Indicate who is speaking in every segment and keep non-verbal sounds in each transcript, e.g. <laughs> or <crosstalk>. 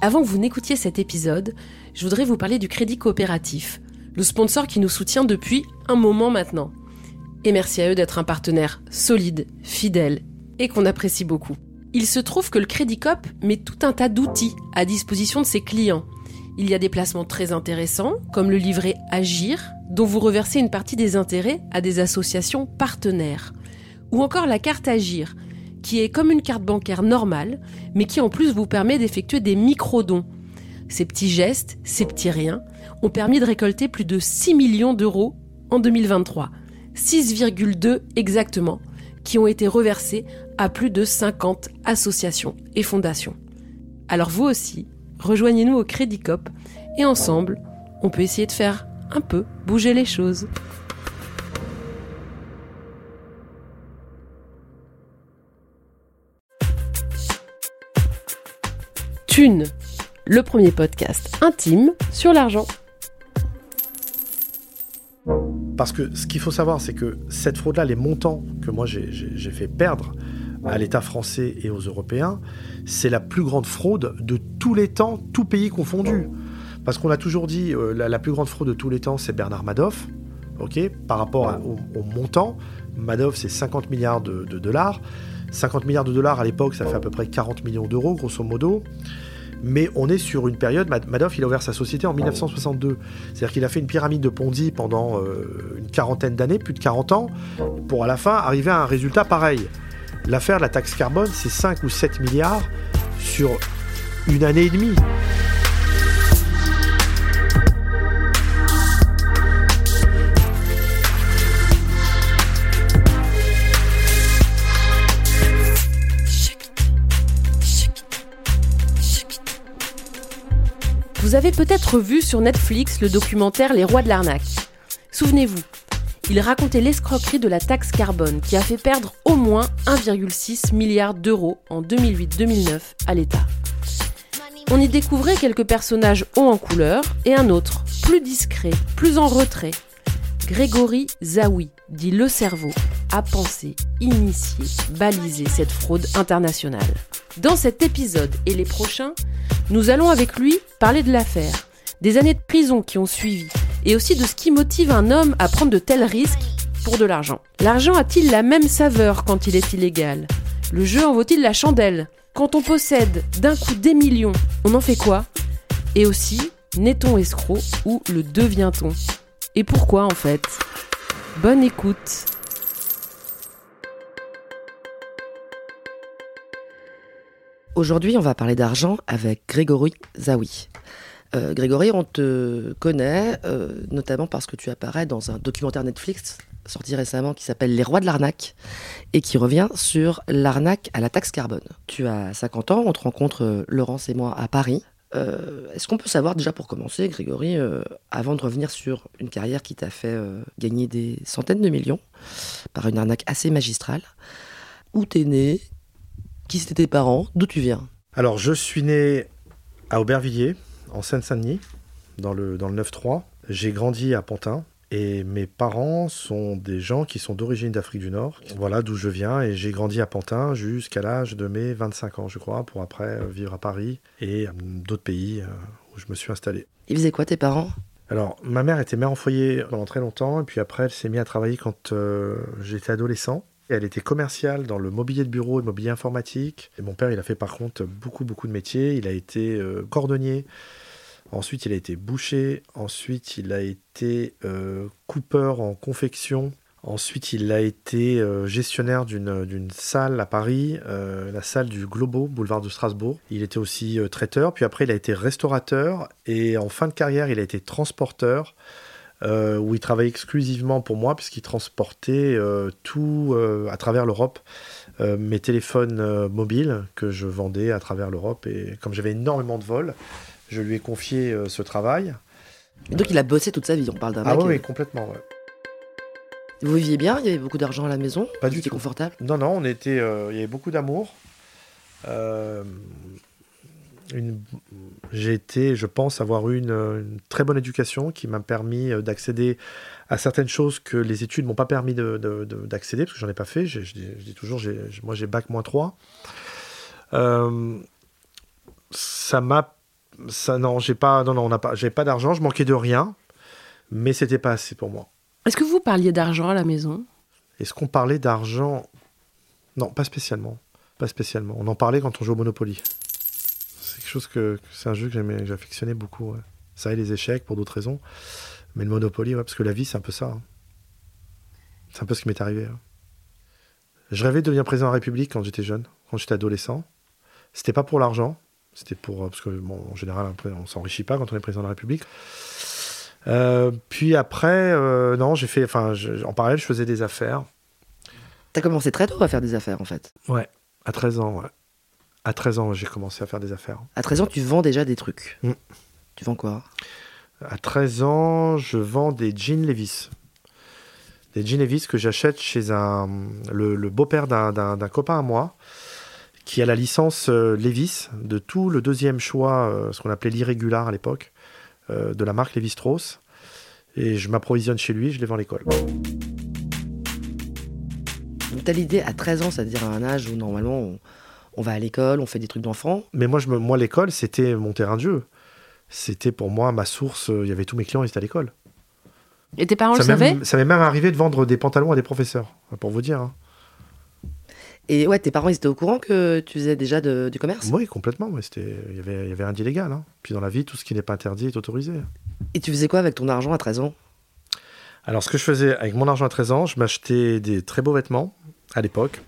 Speaker 1: Avant que vous n'écoutiez cet épisode, je voudrais vous parler du Crédit Coopératif, le sponsor qui nous soutient depuis un moment maintenant. Et merci à eux d'être un partenaire solide, fidèle et qu'on apprécie beaucoup. Il se trouve que le Crédit Coop met tout un tas d'outils à disposition de ses clients. Il y a des placements très intéressants, comme le livret Agir, dont vous reversez une partie des intérêts à des associations partenaires. Ou encore la carte Agir, qui est comme une carte bancaire normale, mais qui en plus vous permet d'effectuer des micro-dons. Ces petits gestes, ces petits riens, ont permis de récolter plus de 6 millions d'euros en 2023. 6,2 exactement, qui ont été reversés à plus de 50 associations et fondations. Alors vous aussi, rejoignez-nous au Crédit Cop et ensemble, on peut essayer de faire un peu bouger les choses. Le premier podcast intime sur l'argent.
Speaker 2: Parce que ce qu'il faut savoir, c'est que cette fraude-là, les montants que moi j'ai fait perdre à l'État français et aux Européens, c'est la plus grande fraude de tous les temps, tout pays confondu. Parce qu'on a toujours dit, euh, la, plus grande fraude de tous les temps, c'est Bernard Madoff, ok par rapport au, montant. Madoff, c'est 50 milliards de dollars. 50 milliards de dollars à l'époque, ça fait à peu près 40 millions d'euros, grosso modo mais on est sur une période. Madoff, il a ouvert sa société en 1962. C'est-à-dire qu'il a fait une pyramide de Ponzi pendant euh, une quarantaine d'années, plus de 40 ans, pour à la fin arriver à un résultat pareil. L'affaire de la taxe carbone, c'est 5 ou 7 milliards sur une année et demie.
Speaker 1: Vous avez peut-être vu sur Netflix le documentaire Les Rois de l'arnaque. Souvenez-vous, il racontait l'escroquerie de la taxe carbone qui a fait perdre au moins 1,6 milliard d'euros en 2008-2009 à l'État. On y découvrait quelques personnages hauts en couleur et un autre, plus discret, plus en retrait. Grégory Zawi, dit le cerveau, a pensé, initié, balisé cette fraude internationale. Dans cet épisode et les prochains, nous allons avec lui parler de l'affaire, des années de prison qui ont suivi, et aussi de ce qui motive un homme à prendre de tels risques pour de l'argent. L'argent a-t-il la même saveur quand il est illégal? Le jeu en vaut-il la chandelle? Quand on possède d'un coup des millions, on en fait quoi? Et aussi, n'est-on escroc ou le devient-on? Et pourquoi en fait? Bonne écoute Aujourd'hui, on va parler d'argent avec Grégory Zawi. Euh, Grégory, on te connaît euh, notamment parce que tu apparais dans un documentaire Netflix sorti récemment qui s'appelle Les Rois de l'arnaque et qui revient sur l'arnaque à la taxe carbone. Tu as 50 ans, on te rencontre euh, Laurence et moi à Paris. Est-ce qu'on peut savoir déjà pour commencer, Grégory, avant de revenir sur une carrière qui t'a fait gagner des centaines de millions par une arnaque assez magistrale, où t'es né, qui c'était tes parents? D'où tu viens?
Speaker 2: Alors, je suis né à Aubervilliers, en Seine-Saint-Denis, dans le, dans le 9-3. J'ai grandi à Pantin. Et mes parents sont des gens qui sont d'origine d'Afrique du Nord. Voilà d'où je viens. Et j'ai grandi à Pantin jusqu'à l'âge de mes 25 ans, je crois, pour après euh, vivre à Paris et euh, d'autres pays euh, où je me suis installé.
Speaker 1: Ils faisaient quoi tes parents?
Speaker 2: Alors, ma mère était mère en foyer pendant très longtemps, et puis après, elle s'est mise à travailler quand j'étais adolescent. Elle était commerciale dans le mobilier de bureau, le mobilier informatique. Et mon père, il a fait par contre beaucoup, beaucoup de métiers. Il a été euh, cordonnier. Ensuite, il a été boucher. Ensuite, il a été euh, coupeur en confection. Ensuite, il a été euh, gestionnaire d'une salle à Paris, la salle du Globo, boulevard de Strasbourg. Il était aussi traiteur. Puis après, il a été restaurateur. Et en fin de carrière, il a été transporteur. Euh, où il travaillait exclusivement pour moi, puisqu'il transportait euh, tout euh, à travers l'Europe, mes téléphones mobiles que je vendais à travers l'Europe. Et comme j'avais énormément de vols, je lui ai confié ce travail.
Speaker 1: Et donc il a bossé toute sa vie, on parle d'un
Speaker 2: ah mec. Ah oui, complètement, ouais.
Speaker 1: Vous viviez bien Il y avait beaucoup d'argent à la maison
Speaker 2: Pas du
Speaker 1: tout. confortable?
Speaker 2: Non, non, on était, il y avait beaucoup d'amour. J'ai été, je pense, avoir eu une, très bonne éducation qui m'a permis euh, d'accéder à certaines choses que les études m'ont pas permis d'accéder, parce que j'en ai pas fait. Je, dis, toujours, moi j'ai bac moins 3. Euh, ça m'a ça, non, j'ai pas, non, non, on pas, j'ai pas d'argent, je manquais de rien, mais c'était pas assez pour moi.
Speaker 1: Est-ce que vous parliez d'argent à la maison?
Speaker 2: Est-ce qu'on parlait d'argent? Non, pas spécialement. Pas spécialement. On en parlait quand on jouait au Monopoly. Quelque chose que, c'est un jeu que j'aimais, j'affectionnais beaucoup. Ça et les échecs pour d'autres raisons, mais le Monopoly, ouais, parce que la vie, c'est un peu ça. Hein. C'est un peu ce qui m'est arrivé. Hein. Je rêvais de devenir président de la République quand j'étais jeune, quand j'étais adolescent. C'était pas pour l'argent, c'était pour euh, parce que bon, en général, on s'enrichit pas quand on est président de la République. Euh, puis après, euh, non, j'ai fait, enfin, en parallèle, je faisais des affaires.
Speaker 3: T'as commencé très tôt à faire des affaires, en fait.
Speaker 2: Ouais, à 13 ans, ouais. À 13 ans, j'ai commencé à faire des affaires.
Speaker 3: À 13 ans, tu vends déjà des trucs. Mm. Tu vends quoi?
Speaker 2: À 13 ans, je vends des jeans Levis. Des jeans Levis que j'achète chez un, le, beau-père d'un copain à moi qui a la licence euh, Levis de tout le deuxième choix, ce qu'on appelait l'irrégular à l'époque. Euh, de la marque Lévi-Strauss. Et je m'approvisionne chez lui, je les vends à l'école.
Speaker 3: Donc tu as l'idée à 13 ans, c'est-à-dire à un âge où normalement on, va à l'école, on fait des trucs d'enfant.
Speaker 2: Mais moi, je moi l'école, c'était mon terrain de jeu. C'était pour moi ma source. Il y avait tous mes clients, ils étaient à l'école.
Speaker 1: Et tes parents le savaient
Speaker 2: Ça m'est même arrivé de vendre des pantalons à des professeurs, pour vous dire. Hein.
Speaker 3: Et ouais, tes parents, ils étaient au courant que tu faisais déjà du commerce?
Speaker 2: Oui, complètement. Il y avait, y avait d'illégal. Hein. Puis dans la vie, tout ce qui n'est pas interdit est autorisé.
Speaker 3: Et tu faisais quoi avec ton argent à 13 ans?
Speaker 2: Alors, ce que je faisais avec mon argent à 13 ans, je m'achetais des très beaux vêtements à l'époque.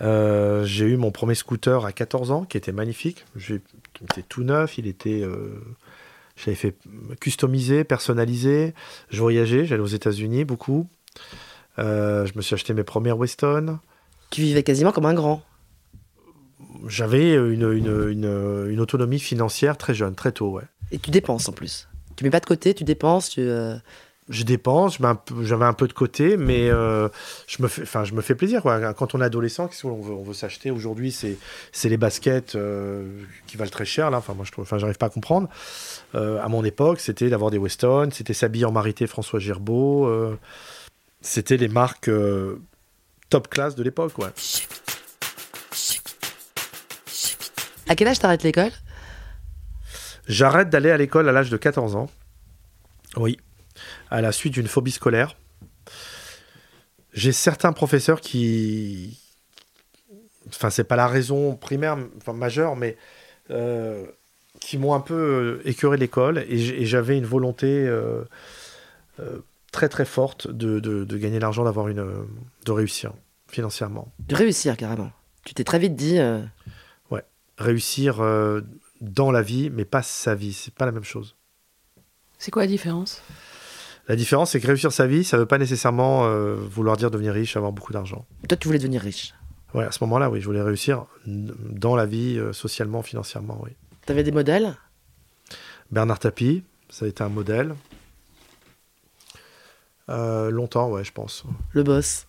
Speaker 2: Euh, j'ai eu mon premier scooter à 14 ans qui était magnifique. Il était tout neuf, il était. Euh, j'avais fait customiser, personnaliser. Je voyageais, j'allais aux États-Unis beaucoup. Euh, je me suis acheté mes premières Weston.
Speaker 3: Tu vivais quasiment comme un grand.
Speaker 2: J'avais une, autonomie financière très jeune, très tôt, ouais.
Speaker 3: Et tu dépenses en plus. Tu mets pas de côté, tu dépenses, tu. Euh,
Speaker 2: je dépense, j'avais un peu de côté, mais euh, je, me fais, enfin, je me fais plaisir. Quoi. Quand on est adolescent, qu'est-ce qu'on veut, on veut s'acheter Aujourd'hui, c'est les baskets euh, qui valent très cher. Là. Enfin, moi, je enfin, j'arrive pas à comprendre. à mon époque, c'était d'avoir des Weston, c'était s'habiller en marité François Girbeau. c'était les marques top classe de l'époque, ouais.
Speaker 3: À quel âge t'arrêtes l'école?
Speaker 2: J'arrête d'aller à l'école à l'âge de 14 ans. Oui. À la suite d'une phobie scolaire. J'ai certains professeurs qui. Enfin, c'est pas la raison primaire, enfin majeure, mais euh, qui m'ont un peu euh, écœuré l'école et j'avais une volonté euh, très très forte de, de, gagner l'argent, d'avoir une, de réussir financièrement.
Speaker 3: De réussir carrément. Tu t'es très vite dit. Euh,
Speaker 2: ouais, réussir euh, dans la vie, mais pas sa vie, c'est pas la même chose.
Speaker 1: C'est quoi la différence?
Speaker 2: La différence, c'est que réussir sa vie, ça veut pas nécessairement euh, vouloir dire devenir riche, avoir beaucoup d'argent.
Speaker 3: Toi, tu voulais devenir riche.
Speaker 2: Ouais, à ce moment-là, oui, je voulais réussir dans la vie, socialement, financièrement, oui.
Speaker 3: T'avais des modèles?
Speaker 2: Bernard Tapie, ça a été un modèle. Euh, longtemps, ouais, je pense.
Speaker 3: Le boss.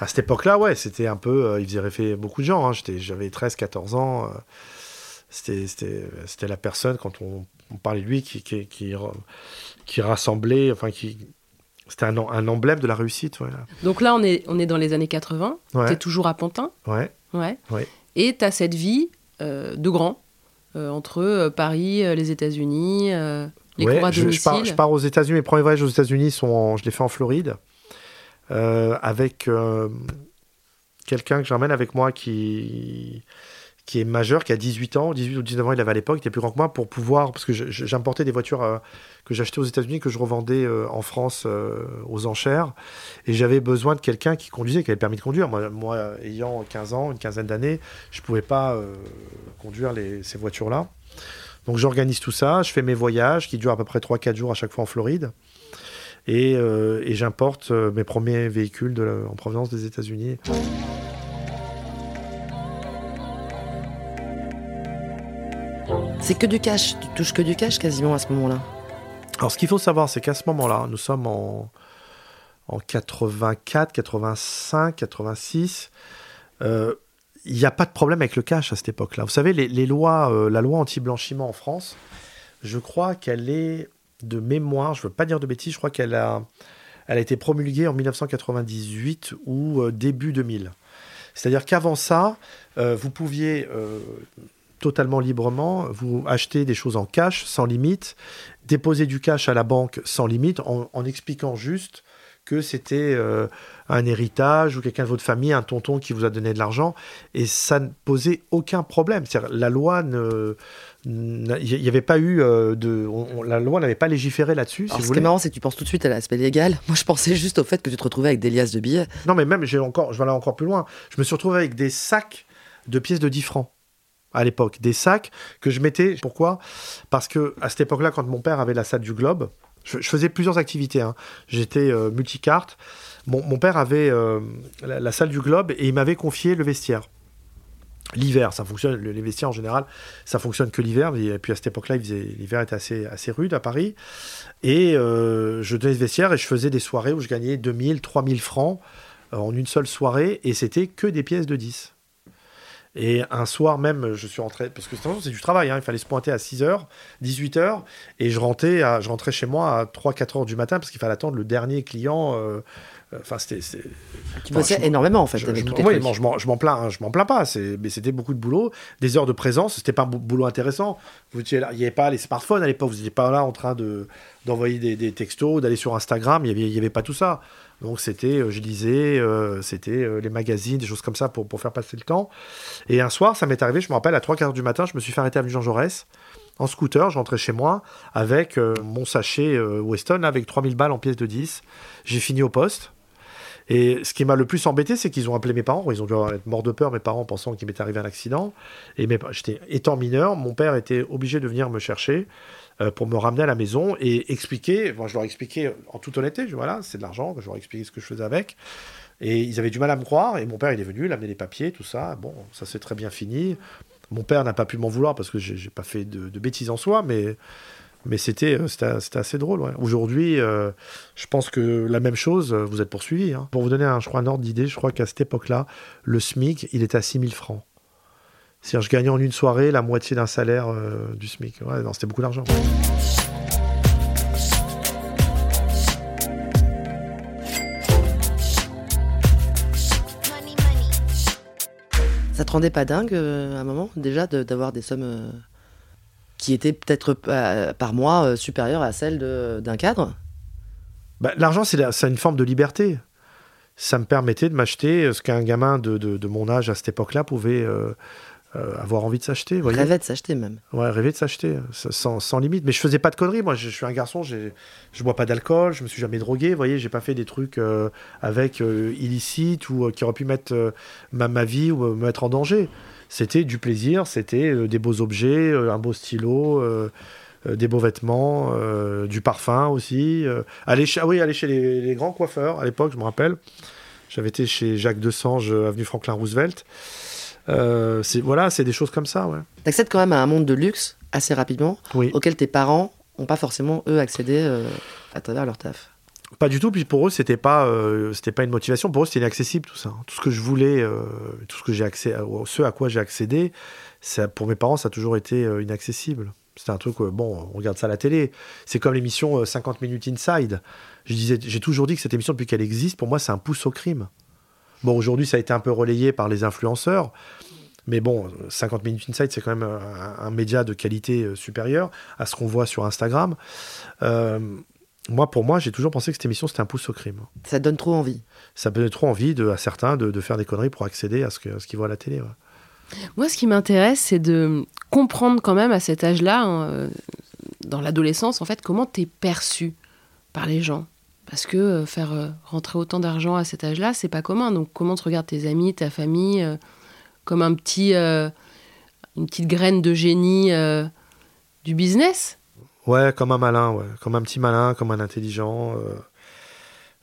Speaker 2: À cette époque-là, ouais, c'était un peu. Euh, il faisait rêver beaucoup de gens. Hein. J'avais 13, 14 ans. Euh, c'était la personne, quand on, parlait de lui, qui, qui, qui, rassemblait. Enfin, qui. C'était un, un, emblème de la réussite.
Speaker 1: Donc là, on est, on est dans les années 80. Tu es toujours à Pantin.
Speaker 2: Ouais.
Speaker 1: Ouais. Et tu as cette vie de grand entre Paris, les États-Unis
Speaker 2: je, pars, aux États-Unis. Mes premiers voyages aux États-Unis, sont je les fais en Floride. Euh, avec euh, quelqu'un que j'emmène avec moi qui, qui est majeur, qui a 18 ans, 18 ou 19 ans, il avait à l'époque, il était plus grand que moi, pour pouvoir, parce que j'importais des voitures euh, que j'achetais aux États-Unis, que je revendais en France aux enchères, et j'avais besoin de quelqu'un qui conduisait, qui avait permis de conduire. Moi, ayant 15 ans, une quinzaine d'années, je ne pouvais pas conduire ces voitures-là. Donc j'organise tout ça, je fais mes voyages qui durent à peu près 3-4 jours à chaque fois en Floride. Et, euh, j'importe euh, mes premiers véhicules en provenance des États-Unis.
Speaker 3: C'est que du cash, tu touches que du cash quasiment à ce moment-là.
Speaker 2: Alors ce qu'il faut savoir, c'est qu'à ce moment-là, nous sommes en, en 84, 85, 86 il n'y a pas de problème avec le cash à cette époque-là. Vous savez, les, lois, euh, la loi anti-blanchiment en France, je crois qu'elle est de mémoire, je ne veux pas dire de bêtises, je crois qu'elle a, elle a été promulguée en 1998 ou euh, début 2000. C'est-à-dire qu'avant ça, euh, vous pouviez totalement librement, vous achetez des choses en cash, sans limite, déposez du cash à la banque sans limite, en, expliquant juste que c'était euh, un héritage ou quelqu'un de votre famille, un tonton qui vous a donné de l'argent, et ça ne posait aucun problème. La loi ne, il n'y avait pas eu euh, de. la loi n'avait pas légiféré là-dessus.
Speaker 3: ce qui est marrant, c'est que tu penses tout de suite à l'aspect légal. Moi, je pensais juste au fait que tu te retrouvais avec des liasses de billets.
Speaker 2: Non, mais même, encore, je vais aller encore plus loin. Je me suis retrouvé avec des sacs de pièces de 10 francs à l'époque. Des sacs que je mettais. Pourquoi? Parce que à cette époque-là, quand mon père avait la salle du Globe, je, faisais plusieurs activités. Hein. J'étais euh, multicarte. Mon, père avait euh, la salle du Globe et il m'avait confié le vestiaire. L'hiver, ça fonctionne, les vestiaires en général, ça fonctionne que l'hiver. Et puis à cette époque-là, l'hiver était assez, assez rude à Paris. Et euh, je donnais ce vestiaire et je faisais des soirées où je gagnais 2000, 3000 francs en une seule soirée. Et c'était que des pièces de 10. Et un soir même, je suis rentré, parce que c'est du travail, hein, il fallait se pointer à 6h, 18h, et je rentrais, à, je rentrais chez moi à 3-4h du matin, parce qu'il fallait attendre le dernier client. Euh, Enfin, c'était.
Speaker 3: Tu bossais énormément en fait.
Speaker 2: Je, je, oui, je m'en plains, hein, je m'en plains pas. Mais c'était beaucoup de boulot, des heures de présence. C'était pas un boulot intéressant. Vous il n'y avait pas les smartphones à l'époque. Vous n'étiez pas là en train de d'envoyer des, textos, d'aller sur Instagram. Il n'y avait, y avait pas tout ça. Donc c'était, euh, je lisais, euh, c'était euh, les magazines, des choses comme ça pour, faire passer le temps. Et un soir, ça m'est arrivé, je me rappelle, à 3 quarts du matin, je me suis fait arrêter à Jean Jaurès en scooter, je rentrais chez moi avec mon sachet Weston avec 3000 balles en pièces de 10. J'ai fini au poste. Et ce qui m'a le plus embêté, c'est qu'ils ont appelé mes parents. Ils ont dû être morts de peur, mes parents, pensant qu'il m'était arrivé un accident. Et j'étais étant mineur, mon père était obligé de venir me chercher euh, pour me ramener à la maison et expliquer. Moi, je leur expliquais en toute honnêteté, voilà, c'est de l'argent, je leur expliquais ce que je faisais avec. Et ils avaient du mal à me croire. Et mon père, il est venu, il a amené les papiers, tout ça. Bon, ça s'est très bien fini. Mon père n'a pas pu m'en vouloir parce que j'ai pas fait de, bêtises en soi, mais mais c'était euh, assez drôle. Aujourd'hui, euh, je pense que la même chose, vous êtes poursuivi. Hein. Pour vous donner un, je crois, un ordre d'idée, je crois qu'à cette époque-là, le SMIC, il était à 6000 francs. C'est-à-dire, je gagnais en une soirée la moitié d'un salaire du SMIC. Ouais, c'était beaucoup d'argent.
Speaker 3: Ça te rendait pas dingue à un moment déjà d'avoir des sommes qui était peut-être euh, par mois euh, supérieure à celle d'un cadre?
Speaker 2: Bah, L'argent, c'est une forme de liberté. Ça me permettait de m'acheter euh, ce qu'un gamin de, de, mon âge à cette époque-là pouvait avoir envie de s'acheter.
Speaker 3: Rêver de s'acheter même.
Speaker 2: Ouais, rêver de s'acheter, sans, sans, limite. Mais je faisais pas de conneries. Moi, je, suis un garçon, je bois pas d'alcool, je me suis jamais drogué. Vous voyez, j'ai pas fait des trucs avec illicites ou qui auraient pu mettre ma, ma, vie ou me mettre en danger c'était du plaisir, c'était euh, des beaux objets, euh, un beau stylo, euh, des beaux vêtements, du parfum aussi. aller chez, ah oui, aller chez les, grands coiffeurs à l'époque, je me rappelle. J'avais été chez Jacques Desange, avenue Franklin Roosevelt. C'est voilà, c'est des choses comme ça, ouais.
Speaker 3: T'accèdes quand même à un monde de luxe assez rapidement,
Speaker 2: oui.
Speaker 3: auquel tes parents n'ont pas forcément eux accédé à travers leur taf.
Speaker 2: Pas du tout. Puis pour eux, c'était pas, euh, c'était pas une motivation. Pour eux, c'était inaccessible tout ça. Tout ce que je voulais, euh, tout ce que j'ai accès, ce à quoi j'ai accédé, ça, pour mes parents, ça a toujours été euh, inaccessible. C'était un truc, bon, on regarde ça à la télé. C'est comme l'émission 50 minutes inside. Je disais, j'ai toujours dit que cette émission, depuis qu'elle existe, pour moi, c'est un pouce au crime. Bon, aujourd'hui, ça a été un peu relayé par les influenceurs. Mais bon, 50 minutes inside, c'est quand même un, un, média de qualité supérieure à ce qu'on voit sur Instagram. Euh, moi, pour moi, j'ai toujours pensé que cette émission, c'était un pouce au crime.
Speaker 3: Ça donne trop envie.
Speaker 2: Ça donne trop envie de, à certains de, faire des conneries pour accéder à ce qu'ils voient à la télé.
Speaker 1: Moi, ce qui m'intéresse, c'est de comprendre quand même à cet âge-là, hein, euh, dans l'adolescence, en fait, comment tu es perçu par les gens. Parce que euh, faire euh, rentrer autant d'argent à cet âge-là, c'est pas commun. Donc, comment te regardent tes amis, ta famille, comme un petit, une petite graine de génie du business?
Speaker 2: Ouais, comme un malin, ouais. Comme un petit malin, comme un intelligent. Euh.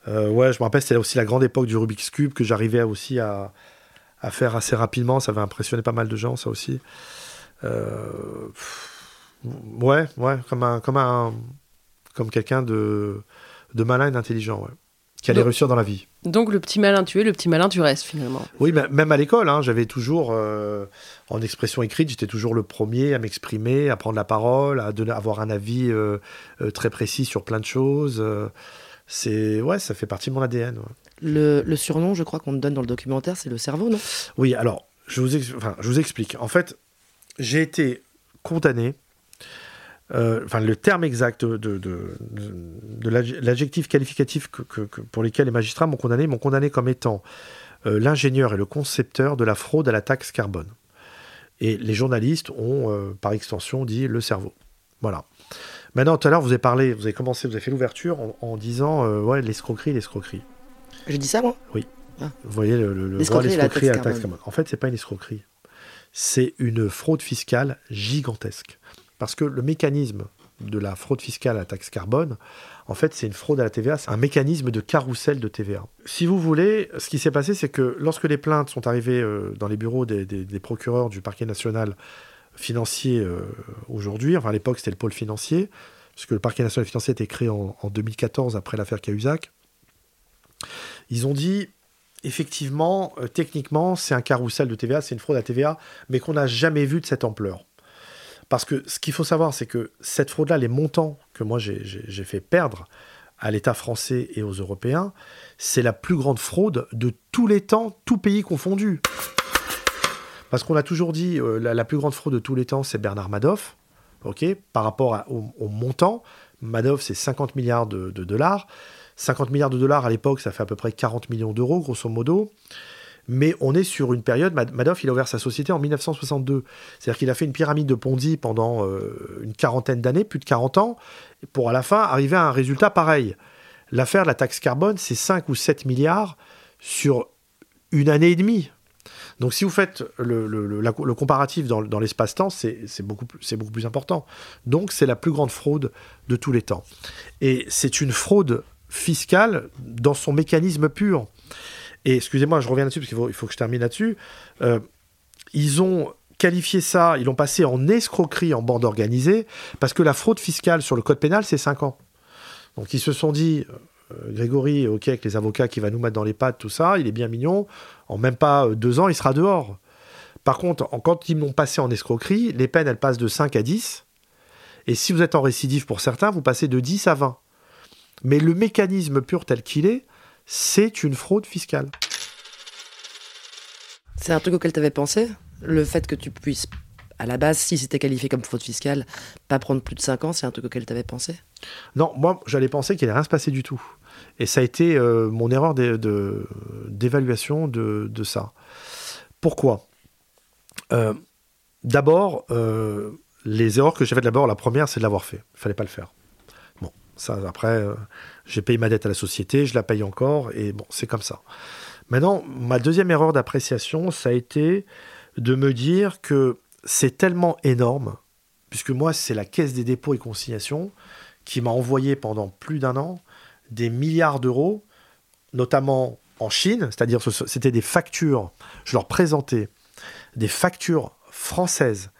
Speaker 2: Euh, ouais, je me rappelle, c'était aussi la grande époque du Rubik's Cube que j'arrivais aussi à, faire assez rapidement. Ça avait impressionné pas mal de gens, ça aussi. Euh, ouais, ouais, comme un, comme un, comme quelqu'un de, de malin et d'intelligent, ouais qui allait réussir dans la vie.
Speaker 1: Donc le petit malin tu es, le petit malin tu restes finalement.
Speaker 2: Oui, même à l'école, hein, j'avais toujours, euh, en expression écrite, j'étais toujours le premier à m'exprimer, à prendre la parole, à donner, avoir un avis euh, euh, très précis sur plein de choses. c'est ouais, ça fait partie de mon ADN.
Speaker 3: Le, le, surnom, je crois qu'on te donne dans le documentaire, c'est le cerveau, non?
Speaker 2: Oui, alors je vous, je vous explique. En fait, j'ai été condamné. Euh, enfin, le terme exact de, de, de- de l'adj- l'adjectif qualificatif que, que- que- pour lesquels les magistrats m'ont condamné, m'ont condamné comme étant euh, l'ingénieur et le concepteur de la fraude à la taxe carbone. Et les journalistes ont, euh, par extension, dit le cerveau. Voilà. Maintenant, tout à l'heure, vous avez parlé, vous avez commencé, vous avez fait l'ouverture en, en disant, euh, ouais, l'escroquerie, l'escroquerie.
Speaker 3: J'ai dit ça, moi?
Speaker 2: Vous voyez le, le,
Speaker 3: L'escroquerie
Speaker 2: à la
Speaker 3: taxe carbone.
Speaker 2: En fait, c'est pas une escroquerie. C'est une fraude fiscale gigantesque. Parce que le mécanisme de la fraude fiscale à la taxe carbone, en fait, c'est une fraude à la TVA, c'est un mécanisme de carrousel de TVA. Si vous voulez, ce qui s'est passé, c'est que lorsque les plaintes sont arrivées euh, dans les bureaux des, procureurs du parquet national financier euh, aujourd'hui, enfin à l'époque c'était le pôle financier, puisque le parquet national financier a été créé en, en 2014 après l'affaire Cahuzac, ils ont dit effectivement, euh, techniquement, c'est un carrousel de TVA, c'est une fraude à TVA, mais qu'on n'a jamais vu de cette ampleur. Parce que ce qu'il faut savoir, c'est que cette fraude-là, les montants que moi j'ai- fait perdre à l'État français et aux Européens, c'est la plus grande fraude de tous les temps, tous pays confondus. Parce qu'on a toujours dit, euh, la, plus grande fraude de tous les temps, c'est Bernard Madoff, par rapport à- au, au montant. Madoff, c'est 50 milliards de, de dollars. 50 milliards de dollars à l'époque, ça fait à peu près 40 millions d'euros, grosso modo. Mais on est sur une période, Mad- Madoff, il a ouvert sa société en 1962. C'est-à-dire qu'il a fait une pyramide de Ponzi pendant euh, une quarantaine d'années, plus de 40 ans, pour à la fin arriver à un résultat pareil. L'affaire de la taxe carbone, c'est 5 ou 7 milliards sur une année et demie. Donc si vous faites le, comparatif dans, l'espace-temps, c'est beaucoup plus important. Donc c'est la plus grande fraude de tous les temps. Et c'est une fraude fiscale dans son mécanisme pur. Et excusez-moi, je reviens là-dessus parce qu'il faut, que je termine là-dessus. Euh, ils ont qualifié ça, ils l'ont passé en escroquerie en bande organisée, parce que la fraude fiscale sur le code pénal, c'est 5 ans. Donc ils se sont dit, euh, Grégory, ok, avec les avocats qui va nous mettre dans les pattes, tout ça, il est bien mignon, en même pas euh, deux ans, il sera dehors. Par contre, en- quand ils m'ont passé en escroquerie, les peines, elles passent de 5 à 10. Et si vous êtes en récidive pour certains, vous passez de 10 à 20. Mais le mécanisme pur tel qu'il est, c'est une fraude fiscale.
Speaker 3: C'est un truc auquel tu avais pensé? Le fait que tu puisses, à la base, si c'était qualifié comme fraude fiscale, pas prendre plus de 5 ans, c'est un truc auquel tu avais pensé?
Speaker 2: Non, moi, j'allais penser qu'il allait rien se passer du tout. Et ça a été euh, mon erreur de- d'évaluation de, de ça. Pourquoi? Euh, D'abord, euh, les erreurs que j'ai faites d'abord, la première, c'est de l'avoir fait. Il fallait pas le faire. Après, euh, j'ai payé ma dette à la société, je la paye encore, et bon, c'est comme ça. Maintenant, ma deuxième erreur d'appréciation, ça a été de me dire que c'est tellement énorme, puisque moi, c'est la Caisse des dépôts et consignations qui m'a envoyé pendant plus d'un an des milliards d'euros, notamment en Chine, c'est-à-dire ce- c'était des factures, je leur présentais des factures françaises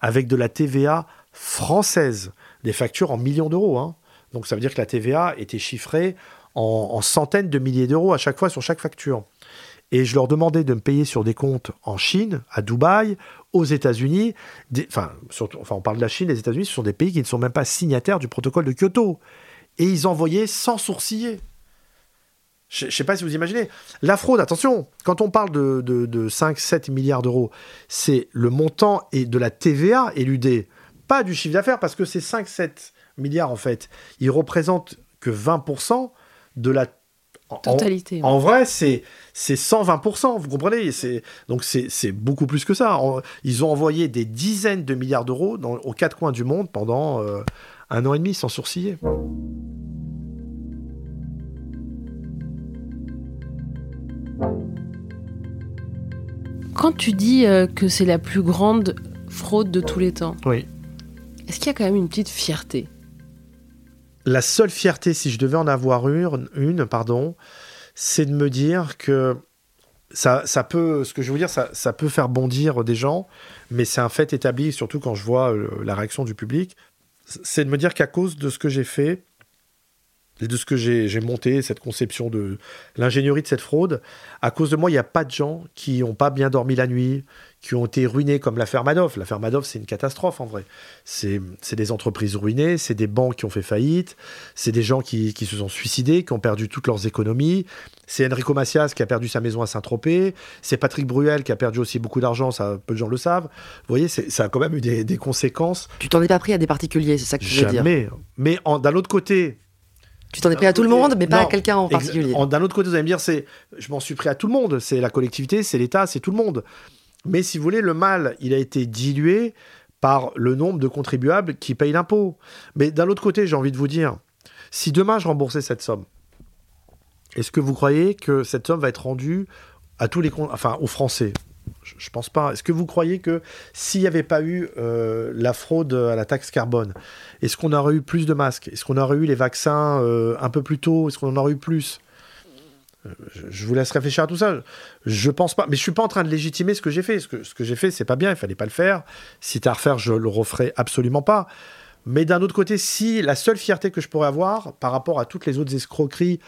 Speaker 2: avec de la TVA française, des factures en millions d'euros. hein. Donc ça veut dire que la TVA était chiffrée en, en centaines de milliers d'euros à chaque fois sur chaque facture. Et je leur demandais de me payer sur des comptes en Chine, à Dubaï, aux États-Unis. Enfin, on parle de la Chine, les États-Unis, ce sont des pays qui ne sont même pas signataires du protocole de Kyoto. Et ils envoyaient sans sourciller. Je ne sais pas si vous imaginez. La fraude, attention, quand on parle de, de, de 5-7 milliards d'euros, c'est le montant et de la TVA éludée, pas du chiffre d'affaires, parce que ces 5-7 milliards, en fait, ils représentent que 20% de la... en-
Speaker 1: Totalité.
Speaker 2: en vrai, c'est c'est 120%, vous comprenez? C'est donc c'est beaucoup plus que ça. En- Ils ont envoyé des dizaines de milliards d'euros aux quatre coins du monde pendant euh, un an et demi sans sourciller.
Speaker 1: Quand tu dis euh, que c'est la plus grande fraude de tous les temps,
Speaker 2: Oui.
Speaker 1: est-ce qu'il y a quand même une petite fierté?
Speaker 2: La seule fierté, si je devais en avoir une, pardon, c'est de me dire que ça, peut, ce que je veux dire, ça, peut faire bondir des gens, mais c'est un fait établi, surtout quand je vois euh, la réaction du public, c'est de me dire qu'à cause de ce que j'ai fait, de ce que j'ai monté, cette conception de l'ingénierie de cette fraude, à cause de moi, il n'y a pas de gens qui n'ont pas bien dormi la nuit, qui ont été ruinés, comme l'affaire Madoff. L'affaire Madoff, c'est une catastrophe en vrai. C'est des entreprises ruinées, c'est des banques qui ont fait faillite, c'est des gens qui, qui, se sont suicidés, qui ont perdu toutes leurs économies. C'est Enrico Macias qui a perdu sa maison à Saint-Tropez. C'est Patrick Bruel qui a perdu aussi beaucoup d'argent, ça, peu de gens le savent. Vous voyez, ça a quand même eu des, des conséquences.
Speaker 3: Tu t'en es pas pris à des particuliers, c'est ça que tu veux dire
Speaker 2: Jamais. Mais d'un autre côté,
Speaker 3: tu t'en es pris à tout le monde, mais pas à quelqu'un en particulier.
Speaker 2: D'un autre côté, vous allez me dire, c'est, je m'en suis pris à tout le monde. C'est la collectivité, c'est l'État, c'est tout le monde. Mais si vous voulez, le mal, il a été dilué par le nombre de contribuables qui payent l'impôt. Mais d'un autre côté, j'ai envie de vous dire, si demain je remboursais cette somme, est-ce que vous croyez que cette somme va être rendue à tous les, enfin, aux Français? Je, ne pense pas. Est-ce que vous croyez que s'il n'y avait pas eu euh, la fraude à la taxe carbone, est-ce qu'on aurait eu plus de masques? Est-ce qu'on aurait eu les vaccins euh, un peu plus tôt? Est-ce qu'on en aurait eu plus? Je vous laisse réfléchir à tout ça. Je pense pas, mais je suis pas en train de légitimer ce que j'ai fait. Ce que, ce que j'ai fait, c'est pas bien. Il fallait pas le faire. Si tu à refaire, je le referai absolument pas. Mais d'un autre côté, si la seule fierté que je pourrais avoir par rapport à toutes les autres escroqueries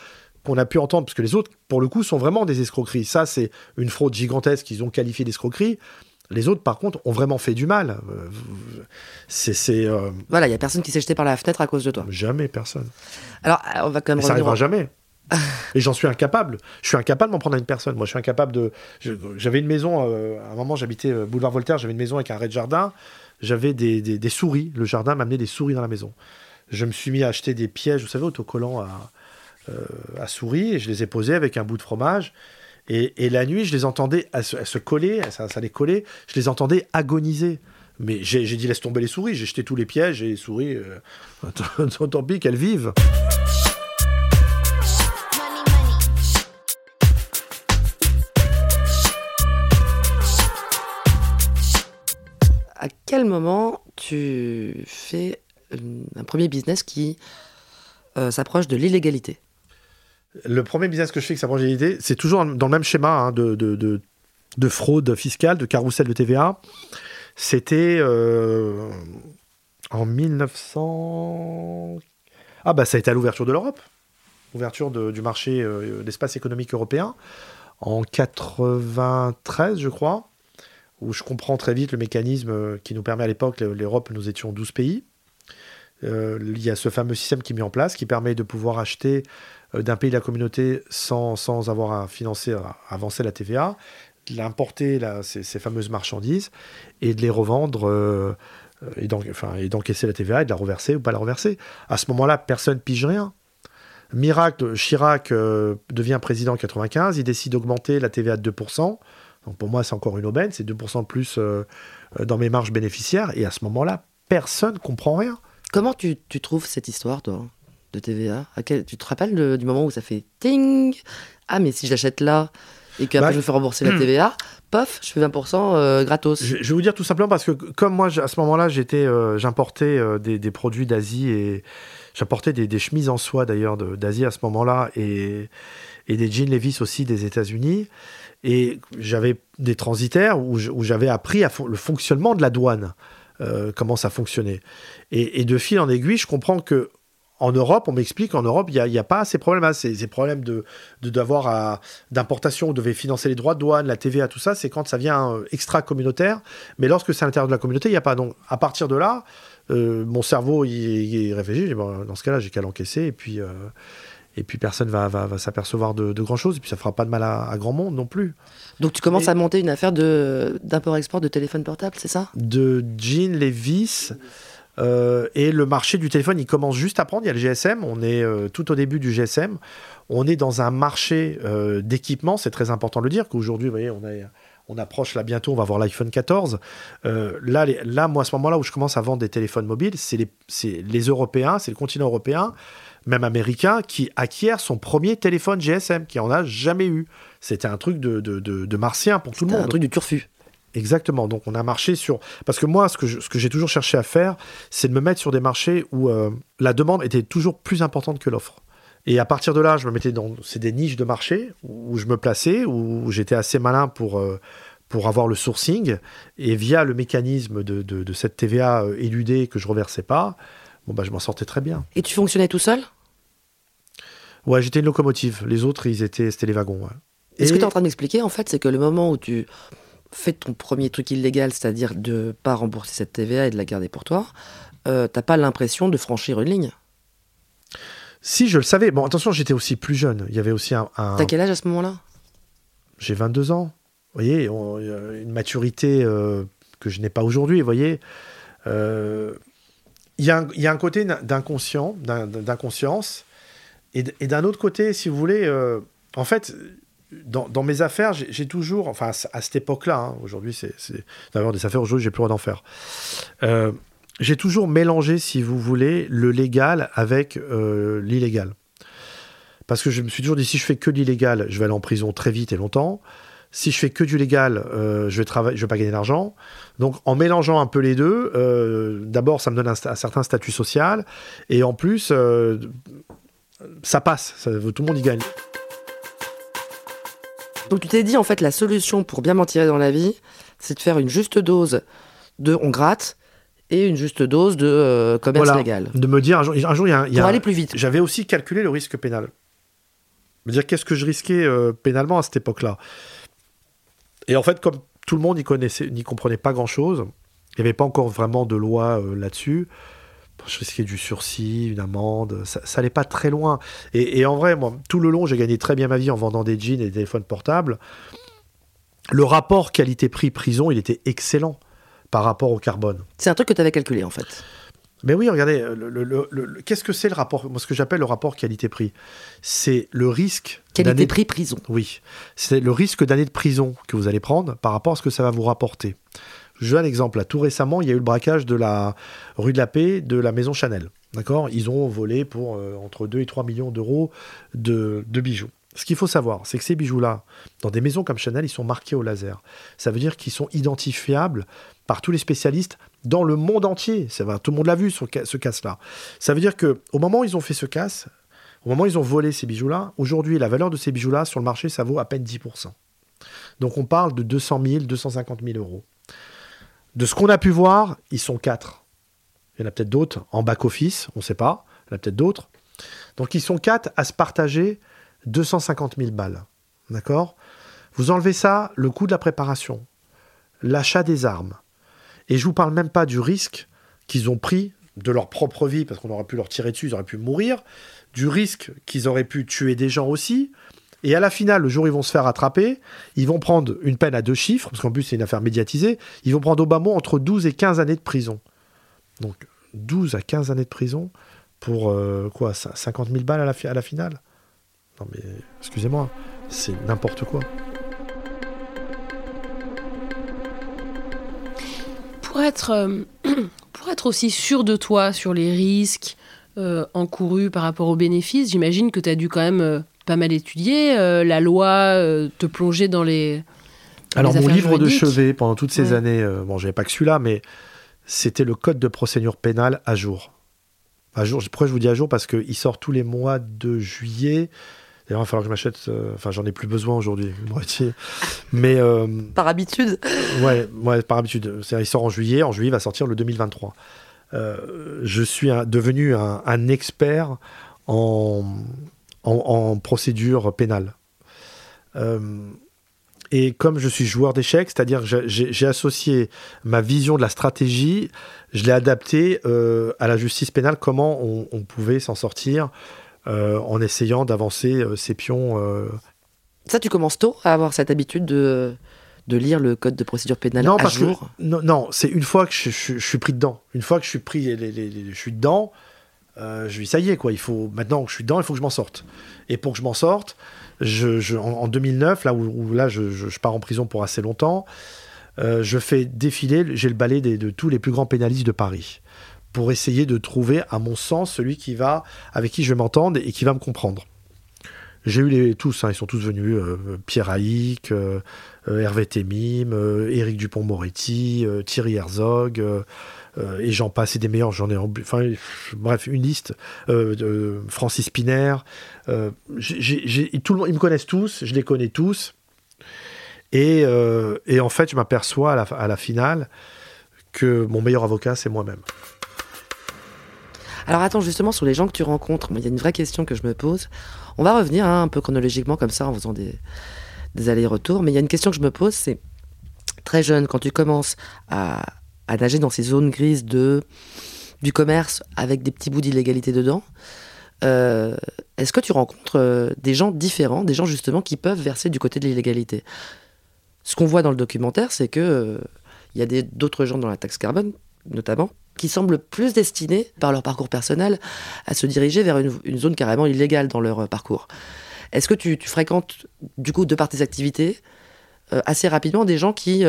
Speaker 2: qu'on a pu entendre, parce que les autres, pour le coup, sont vraiment des escroqueries. Ça, c'est une fraude gigantesque qu'ils ont qualifié d'escroquerie. Les autres, par contre, ont vraiment fait du mal. Euh, c'est. Euh,
Speaker 3: voilà, il y a personne qui s'est jeté par la fenêtre à cause de toi.
Speaker 2: Jamais personne.
Speaker 3: Alors, on va quand même.
Speaker 2: ça n'arrivera jamais. <laughs> Et j'en suis incapable. Je suis incapable de m'en prendre à une personne. Moi, je suis incapable de. J'avais une maison, euh, à un moment, j'habitais euh, boulevard Voltaire, j'avais une maison avec un rez-de-jardin. J'avais des, des, souris. Le jardin m'amenait des souris dans la maison. Je me suis mis à acheter des pièges, vous savez, autocollants à, euh, à souris, et je les ai posés avec un bout de fromage. Et, et la nuit, je les entendais à se, coller, ça, les collait, je les entendais agoniser. Mais j'ai dit laisse tomber les souris, j'ai jeté tous les pièges et les souris, <laughs> tant pis qu'elles vivent.
Speaker 3: À quel moment tu fais un premier business qui euh, s'approche de l'illégalité?
Speaker 2: Le premier business que je fais qui s'approche de l'illégalité, c'est toujours dans le même schéma hein, de, de, fraude fiscale, de carrousel de TVA. C'était euh, en 1900. Ah, bah ça a été à l'ouverture de l'Europe, ouverture du marché euh, d'espace économique européen, en 93, je crois où je comprends très vite le mécanisme euh, qui nous permet à l'époque, l'Europe, nous étions 12 pays. Euh, il y a ce fameux système qui est mis en place qui permet de pouvoir acheter euh, d'un pays de la communauté sans, sans avoir à financer, à avancer la TVA, d'importer ces, ces, fameuses marchandises et de les revendre et d'encaisser la TVA et de la reverser ou pas la reverser. À ce moment-là, personne pige rien. Miracle, Chirac devient président en 95, il décide d'augmenter la TVA de 2%. Donc pour moi, c'est encore une aubaine, c'est 2% de plus euh, euh, dans mes marges bénéficiaires. Et à ce moment-là, personne ne comprend rien.
Speaker 3: Comment tu, trouves cette histoire, toi, de TVA Tu te rappelles du moment où ça fait ting? Ah, mais si j'achète là et qu'après bah, je me fais rembourser la <clears throat> TVA, pof, je fais 20% euh, gratos.
Speaker 2: Je, vais vous dire tout simplement parce que comme moi, à ce moment-là, j'étais, j'importais des, produits d'Asie et j'apportais des, des, chemises en soie d'ailleurs d'Asie à ce moment-là et, et des jeans Levi's aussi des États-Unis. Et j'avais des transitaires où j'avais appris le fonctionnement de la douane, euh, comment ça fonctionnait. Et, de fil en aiguille, je comprends que en Europe, on m'explique qu'en Europe, il n'y a, pas ces problèmes-là. Ces, problèmes de d'avoir d'importation, on devait financer les droits de douane, la TVA, tout ça, c'est quand ça vient euh, extra-communautaire. Mais lorsque c'est à l'intérieur de la communauté, il n'y a pas. Donc, à partir de là, euh, mon cerveau, il, réfléchit. dans ce cas-là, j'ai qu'à l'encaisser. Et puis, et puis personne va, va, s'apercevoir de, grand chose, et puis ça fera pas de mal à, grand monde non plus.
Speaker 3: Donc tu commences à monter une affaire d'import-export de téléphone portable, c'est ça?
Speaker 2: De jeans, Levis. Euh, et le marché du téléphone, il commence juste à prendre. Il y a le GSM, on est euh, tout au début du GSM. On est dans un marché euh, d'équipement, c'est très important de le dire, qu'aujourd'hui, vous voyez, on, on approche là bientôt, on va voir l'iPhone 14. là, là, moi, à ce moment-là où je commence à vendre des téléphones mobiles, c'est les, les Européens, c'est le continent européen même américain, qui acquiert son premier téléphone GSM, qui en a jamais eu. C'était un truc de, de, de, martien pour tout le monde.
Speaker 3: un truc du turfu.
Speaker 2: Exactement. Donc on a marché sur. Parce que moi, ce que, ce que j'ai toujours cherché à faire, c'est de me mettre sur des marchés où euh, la demande était toujours plus importante que l'offre. Et à partir de là, je me mettais dans. C'est des niches de marché où je me plaçais, où j'étais assez malin pour. Euh, pour avoir le sourcing et via le mécanisme de, de, cette TVA euh, éludée que je reversais pas, bon bah je m'en sortais très bien.
Speaker 3: Et tu fonctionnais tout seul?
Speaker 2: Ouais, j'étais une locomotive. Les autres, ils étaient, c'était les wagons.
Speaker 3: Et ce que tu es en train de m'expliquer, en fait, c'est que le moment où tu fait ton premier truc illégal, c'est-à-dire de pas rembourser cette TVA et de la garder pour toi, euh, t'as pas l'impression de franchir une ligne?
Speaker 2: Si, je le savais. Bon, attention, j'étais aussi plus jeune. Il y avait aussi un.
Speaker 3: T'as quel âge à ce moment-là?
Speaker 2: J'ai 22 ans. Vous voyez, une maturité euh, que je n'ai pas aujourd'hui. Vous voyez, euh, il y, y, a un côté d'inconscient, d'inconscience, et, d'un autre côté, si vous voulez, en fait, dans, mes affaires, j'ai toujours, enfin à cette époque-là, hein, aujourd'hui c'est d'avoir des affaires, aujourd'hui j'ai plus le droit d'en faire. Euh, j'ai toujours mélangé, si vous voulez, le légal avec euh, l'illégal. Parce que je me suis toujours dit, si je fais que l'illégal, je vais aller en prison très vite et longtemps. Si je fais que du légal, euh, je vais travailler, je vais pas gagner d'argent. Donc, en mélangeant un peu les deux, d'abord, ça me donne un, certain statut social, et en plus, ça passe. tout le monde y gagne.
Speaker 3: Donc tu t'es dit en fait la solution pour bien m'en tirer dans la vie, c'est de faire une juste dose de on gratte et une juste dose de euh, commerce légal.
Speaker 2: De me dire un jour, un jour il y a,
Speaker 3: pour aller plus vite.
Speaker 2: J'avais aussi calculé le risque pénal. Me dire qu'est-ce que je risquais euh, pénalement à cette époque-là? Et en fait, comme tout le monde n'y connaissait, n'y comprenait pas grand-chose, il n'y avait pas encore vraiment de loi euh, là-dessus je risquais du sursis, une amende, ça, n'allait pas très loin. Et, en vrai, moi, tout le long, j'ai gagné très bien ma vie en vendant des jeans et des téléphones portables. Le rapport qualité-prix-prison, il était excellent par rapport au carbone.
Speaker 3: C'est un truc que tu avais calculé, en fait.
Speaker 2: Mais oui, regardez, le, qu'est-ce que c'est le rapport Moi, ce que j'appelle le rapport qualité-prix, c'est le risque.
Speaker 3: Qualité-prix-prison.
Speaker 2: Oui, c'est le risque d'année de prison que vous allez prendre par rapport à ce que ça va vous rapporter. Je donne un exemple. Là, tout récemment, il y a eu le braquage de la rue de la Paix de la maison Chanel. D'accord? Ils ont volé pour euh, entre 2 et 3 millions d'euros de, bijoux. Ce qu'il faut savoir, c'est que ces bijoux-là, dans des maisons comme Chanel, ils sont marqués au laser. Ça veut dire qu'ils sont identifiables par tous les spécialistes dans le monde entier. Ça va, tout le monde l'a vu, ce, ce casse-là. Ça veut dire que au moment où ils ont fait ce casse, au moment où ils ont volé ces bijoux-là, aujourd'hui, la valeur de ces bijoux-là sur le marché, ça vaut à peine 10%. Donc on parle de 200 000, 250 000 euros. De ce qu'on a pu voir, ils sont quatre. Il y en a peut-être d'autres en back-office, on ne sait pas. Il y en a peut-être d'autres. Donc ils sont quatre à se partager 250 000 balles. D'accord? Vous enlevez ça, le coût de la préparation, l'achat des armes. Et je vous parle même pas du risque qu'ils ont pris de leur propre vie, parce qu'on aurait pu leur tirer dessus, ils auraient pu mourir, du risque qu'ils auraient pu tuer des gens aussi, et à la finale, le jour où ils vont se faire attraper, ils vont prendre une peine à deux chiffres, parce qu'en plus c'est une affaire médiatisée, ils vont prendre mot entre 12 et 15 années de prison. Donc 12 à 15 années de prison pour euh, quoi 50 000 balles à la, finale? Non mais excusez-moi, c'est n'importe quoi.
Speaker 1: Pour être, euh, <clears throat> pour être aussi sûr de toi sur les risques euh, encourus par rapport aux bénéfices, j'imagine que tu as dû quand même pas mal étudié. Euh, la loi euh, te plongeait dans les.
Speaker 2: Alors, mon livre de chevet pendant toutes ces années, euh, bon, j'avais pas que celui-là, mais c'était le code de procédure pénale à jour. À jour, pourquoi je vous dis à jour? Parce qu'il sort tous les mois de juillet. D'ailleurs, il va falloir que je m'achète. Enfin, j'en ai plus besoin aujourd'hui, moitié. Mais.
Speaker 3: par habitude
Speaker 2: ouais, ouais, par habitude. Il sort en juillet. En juillet, il va sortir le 2023. je suis devenu un, expert en, en, procédure pénale. Euh, et comme je suis joueur d'échecs, c'est-à-dire que j'ai associé ma vision de la stratégie, je l'ai adapté euh, à la justice pénale, comment on, pouvait s'en sortir euh, en essayant d'avancer ces pions.
Speaker 3: Ça, tu commences tôt à avoir cette habitude de, de lire le code de procédure pénale
Speaker 2: non,
Speaker 3: à
Speaker 2: parce
Speaker 3: jour?
Speaker 2: que, Non, c'est une fois que je, suis pris dedans. Une fois que je suis pris, je suis dedans, euh, je dis ça y est quoi, il faut maintenant que je suis dedans, il faut que je m'en sorte. Et pour que je m'en sorte, je, en, 2009, là où, là je, pars en prison pour assez longtemps, euh, je fais défiler, j'ai le balai de tous les plus grands pénalistes de Paris pour essayer de trouver, à mon sens, celui qui va, avec qui je vais m'entendre et qui va me comprendre. J'ai eu les tous, hein, ils sont tous venus, euh, Pierre Haïk, Hervé Temim, Éric Dupont-Moretti, Thierry Herzog, et j'en passe, et des meilleurs, j'en ai, enfin, bref, une liste. Euh, Francis Piner, euh, tout le monde, ils me connaissent tous, je les connais tous. Et, en fait, je m'aperçois à la, finale que mon meilleur avocat, c'est moi-même.
Speaker 3: Alors attends, justement, sur les gens que tu rencontres, il y a une vraie question que je me pose. On va revenir hein, un peu chronologiquement comme ça en faisant des allers-retours, mais il y a une question que je me pose, c'est très jeune, quand tu commences à, nager dans ces zones grises du commerce avec des petits bouts d'illégalité dedans, euh, est-ce que tu rencontres euh, des gens différents, des gens justement qui peuvent verser du côté de l'illégalité? Ce qu'on voit dans le documentaire, c'est que il y a d'autres gens dans la taxe carbone, notamment, qui semblent plus destinés, par leur parcours personnel, à se diriger vers une, zone carrément illégale dans leur parcours. Est-ce que tu, fréquentes, du coup, de par tes activités, euh, assez rapidement des gens qui,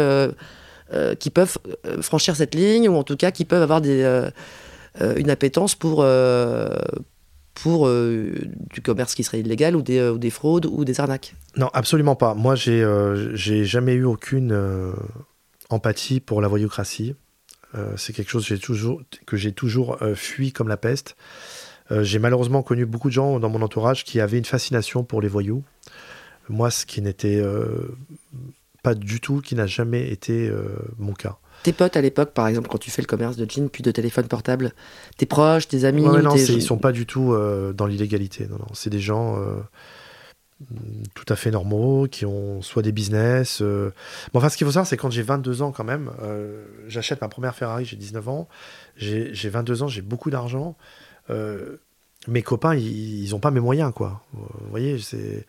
Speaker 3: euh, euh, qui peuvent franchir cette ligne, ou en tout cas qui peuvent avoir des, une appétence pour, pour du commerce qui serait illégal, ou des, fraudes, ou des arnaques
Speaker 2: Non, absolument pas. Moi, j'ai jamais eu aucune empathie pour la voyoucratie. c'est quelque chose que j'ai toujours fui comme la peste. j'ai malheureusement connu beaucoup de gens dans mon entourage qui avaient une fascination pour les voyous. Moi, ce qui n'était euh, pas du tout, qui n'a jamais été euh, mon cas.
Speaker 3: Tes potes à l'époque, par exemple, quand tu fais le commerce de jeans puis de téléphone portable, tes proches, tes amis
Speaker 2: Non, ils sont pas du tout euh, dans l'illégalité. Non, non. C'est des gens tout à fait normaux qui ont soit des business. Bon, enfin, ce qu'il faut savoir, c'est quand j'ai 22 ans quand même, j'achète ma première Ferrari, j'ai 19 ans, j'ai 22 ans, j'ai beaucoup d'argent. mes copains, ils n'ont pas mes moyens, quoi. Vous voyez, c'est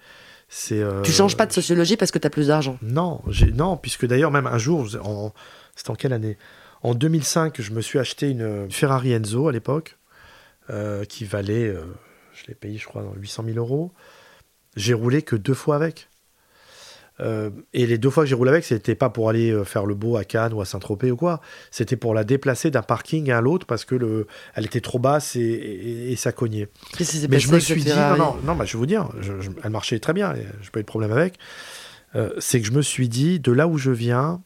Speaker 3: euh, tu changes pas de sociologie parce que tu as plus d'argent
Speaker 2: Non, non, puisque d'ailleurs, même un jour, en... c'était en quelle année? En 2005, je me suis acheté une Ferrari Enzo à l'époque, euh, qui valait, euh, je l'ai payé, je crois, 800 000 euros. J'ai roulé que deux fois avec. Euh, et les deux fois que j'ai roulé avec, c'était pas pour aller euh, faire le beau à Cannes ou à Saint-Tropez ou quoi. C'était pour la déplacer d'un parking à l'autre parce que le, elle était trop basse et, ça cognait.
Speaker 3: Mais je me suis dit, non,
Speaker 2: non, non bah, je vais vous dire, elle marchait très bien, je pas eu de problème avec. Euh, c'est que je me suis dit, de là où je viens,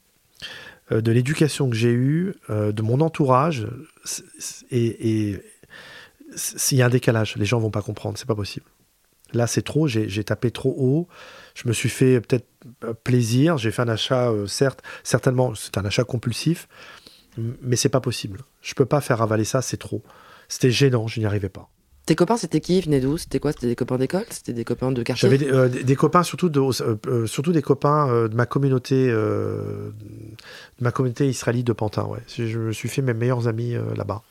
Speaker 2: de l'éducation que j'ai eue, de mon entourage, et s'il y a un décalage, les gens vont pas comprendre, c'est pas possible. Là, c'est trop, j'ai tapé trop haut je me suis fait peut-être euh, plaisir. J'ai fait un achat, euh, certes, certainement, c'est un achat compulsif, mais c'est pas possible. Je peux pas faire avaler ça, c'est trop. C'était gênant, je n'y arrivais pas.
Speaker 3: Tes copains, c'était qui? Ils venaient d'où? C'était quoi? C'était des copains d'école? C'était des copains de quartier?
Speaker 2: J'avais des, euh, copains, surtout, de, surtout des copains de ma communauté, de ma communauté israélite de Pantin. Ouais. Je me suis fait mes meilleurs amis là-bas.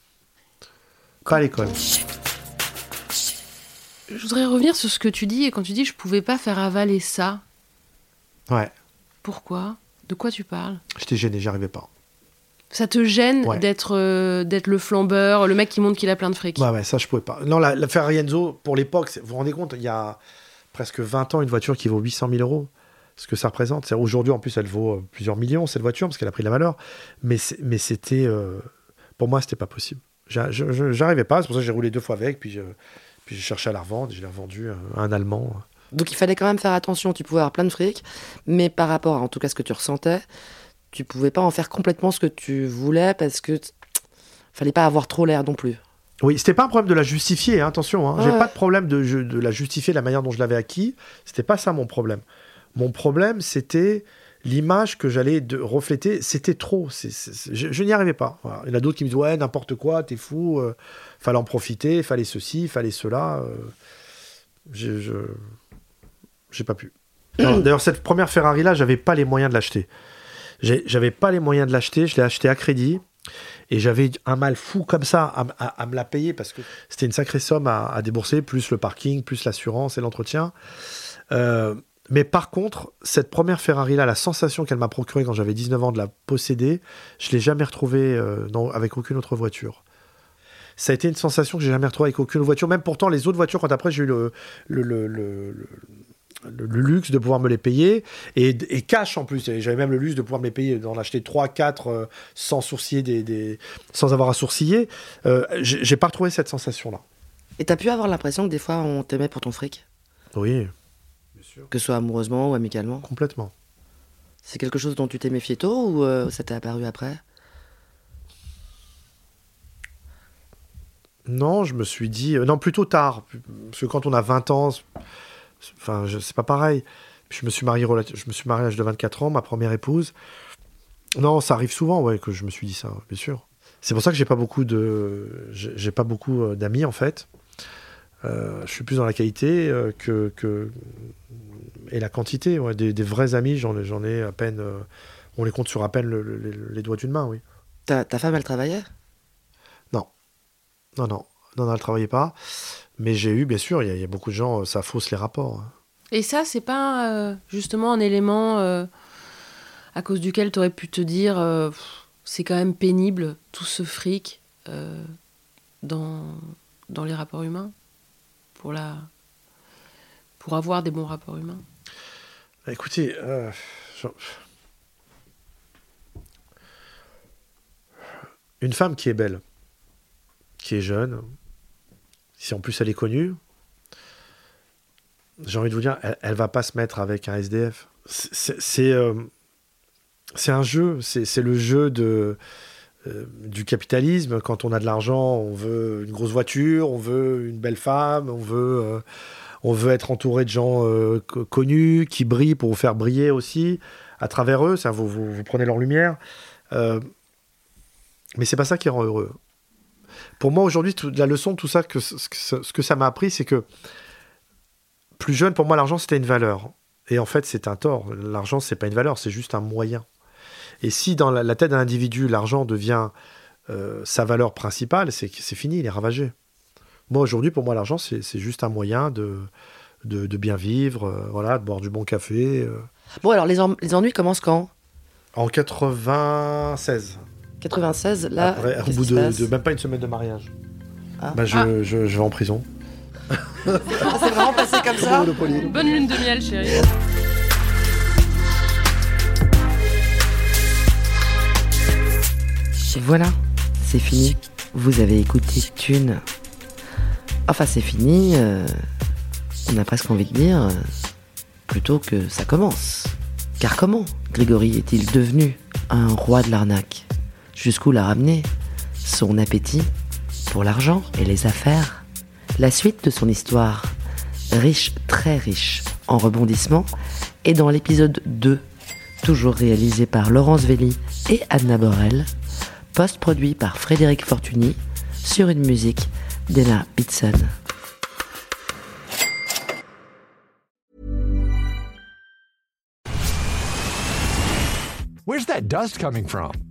Speaker 2: Pas à l'école
Speaker 1: je voudrais revenir sur ce que tu dis et quand tu dis je pouvais pas faire avaler ça.
Speaker 2: Ouais.
Speaker 1: Pourquoi? De quoi tu parles?
Speaker 2: J'étais gêné, j'y arrivais pas.
Speaker 1: Ça te gêne d'être euh, d'être le flambeur, le mec qui montre qu'il a plein de fric?
Speaker 2: Ouais, ouais, ça je pouvais pas. Non, la, la Ferrari Enzo, pour l'époque, vous vous rendez compte, il y a presque 20 ans, une voiture qui vaut 800 000 euros. Ce que ça représente. Aujourd'hui, en plus, elle vaut euh, plusieurs millions, cette voiture, parce qu'elle a pris la valeur. Mais, mais c'était. Euh, pour moi, c'était pas possible. J'arrivais pas, c'est pour ça que j'ai roulé deux fois avec, puis puis j'ai cherché à la revendre, je l'ai revendu à un Allemand.
Speaker 3: Donc il fallait quand même faire attention, tu pouvais avoir plein de fric, mais par rapport à, en tout cas ce que tu ressentais, tu pouvais pas en faire complètement ce que tu voulais parce que fallait pas avoir trop l'air non plus.
Speaker 2: Oui, c'était pas un problème de la justifier, hein, attention. Hein. J'ai pas de problème de, de, la justifier la manière dont je l'avais acquis. C'était pas ça mon problème. Mon problème, c'était l'image que j'allais refléter. C'était trop. je, n'y arrivais pas. Il y en a d'autres qui me disent ouais n'importe quoi, t'es fou. Euh fallait en profiter, fallait ceci, fallait cela. Euh, je j'ai pas pu. <clears throat> D'ailleurs, cette première Ferrari là, j'avais pas les moyens de l'acheter. J'avais pas les moyens de l'acheter. Je l'ai acheté à crédit. Et j'avais un mal fou comme ça à, me la payer parce que c'était une sacrée somme à, débourser, plus le parking, plus l'assurance et l'entretien. Euh, mais par contre, cette première Ferrari-là, la sensation qu'elle m'a procurée quand j'avais 19 ans de la posséder, je ne l'ai jamais retrouvée euh, avec aucune autre voiture ça a été une sensation que j'ai jamais retrouvée avec aucune voiture. Même pourtant, les autres voitures, quand après j'ai eu le, le, le, le, luxe de pouvoir me les payer et, et cash en plus. J'avais même le luxe de pouvoir me les payer, d'en acheter 3, 4 euh, sans sourciller, des, des, sans avoir à sourciller. Euh, j'ai pas retrouvé cette sensation-là.
Speaker 3: Et tu as pu avoir l'impression que des fois on t'aimait pour ton fric?
Speaker 2: Oui,
Speaker 3: sûr. Que ce soit amoureusement ou amicalement
Speaker 2: Complètement.
Speaker 3: C'est quelque chose dont tu t'es méfié tôt ou euh, ça t'est apparu après?
Speaker 2: Non, je me suis dit. Euh, non, plutôt tard. Parce que quand on a 20 ans, enfin, c'est pas pareil. je me suis marié, je me suis marié à l'âge de 24 ans, ma première épouse. Non, ça arrive souvent, ouais, que je me suis dit ça, bien sûr. C'est pour ça que j'ai pas beaucoup de, j'ai pas beaucoup euh, d'amis en fait. Euh, je suis plus dans la qualité que, que, et la quantité. Ouais. Des, vrais amis, j'en ai, j'en ai à peine On les compte sur à peine les doigts d'une main, oui.
Speaker 3: Ta, ta femme, elle travaillait?
Speaker 2: Non. Non, non. Non, elle ne travaillait pas. Mais j'ai eu, bien sûr, il y, a beaucoup de gens, ça fausse les rapports. Hein.
Speaker 1: Et ça, c'est pas euh, justement un élément euh, à cause duquel tu aurais pu te dire euh, c'est quand même pénible tout ce fric dans, dans les rapports humains? Pour, la, pour avoir des bons rapports humains
Speaker 2: bah, Écoutez, une femme qui est belle, qui est jeune, si en plus elle est connue, j'ai envie de vous dire, elle, elle, va pas se mettre avec un SDF. Euh, c'est un jeu, c'est le jeu de, euh, du capitalisme. Quand on a de l'argent, on veut une grosse voiture, on veut une belle femme, on veut, euh, on veut être entouré de gens connus, qui brillent pour vous faire briller aussi à travers eux. Vous, vous, prenez leur lumière. mais c'est pas ça qui rend heureux. Pour moi, aujourd'hui, la leçon de tout ça, que, ce que ça m'a appris, c'est que plus jeune, pour moi, l'argent, c'était une valeur. Et en fait, c'est un tort. L'argent, c'est pas une valeur, c'est juste un moyen. Et si dans la, tête d'un individu, l'argent devient euh, sa valeur principale, c'est c'est fini, il est ravagé. Moi, aujourd'hui, pour moi, l'argent, c'est juste un moyen de, de, bien vivre, euh, voilà, de boire du bon café. Euh.
Speaker 3: Bon, alors, les, les ennuis commencent quand?
Speaker 2: En 96.
Speaker 3: 96, là.
Speaker 2: au bout de, même pas une semaine de mariage. Ah. Bah, je, ah. je, je vais en prison. <laughs>
Speaker 3: c'est vraiment passé comme ça?
Speaker 1: Bonne lune de miel, chérie.
Speaker 3: Voilà, c'est fini. Vous avez écouté Thune. Enfin, c'est fini. Euh, on a presque envie de dire euh, plutôt que ça commence. Car comment Grégory est-il devenu un roi de l'arnaque Jusqu'où l'a ramené Son appétit pour l'argent et les affaires la suite de son histoire, riche, très riche en rebondissements, est dans l'épisode 2, toujours réalisé par Laurence Velli et Anna Borel, post-produit par Frédéric Fortuny, sur une musique d'Ella Bitson.
Speaker 4: Where's that dust coming from?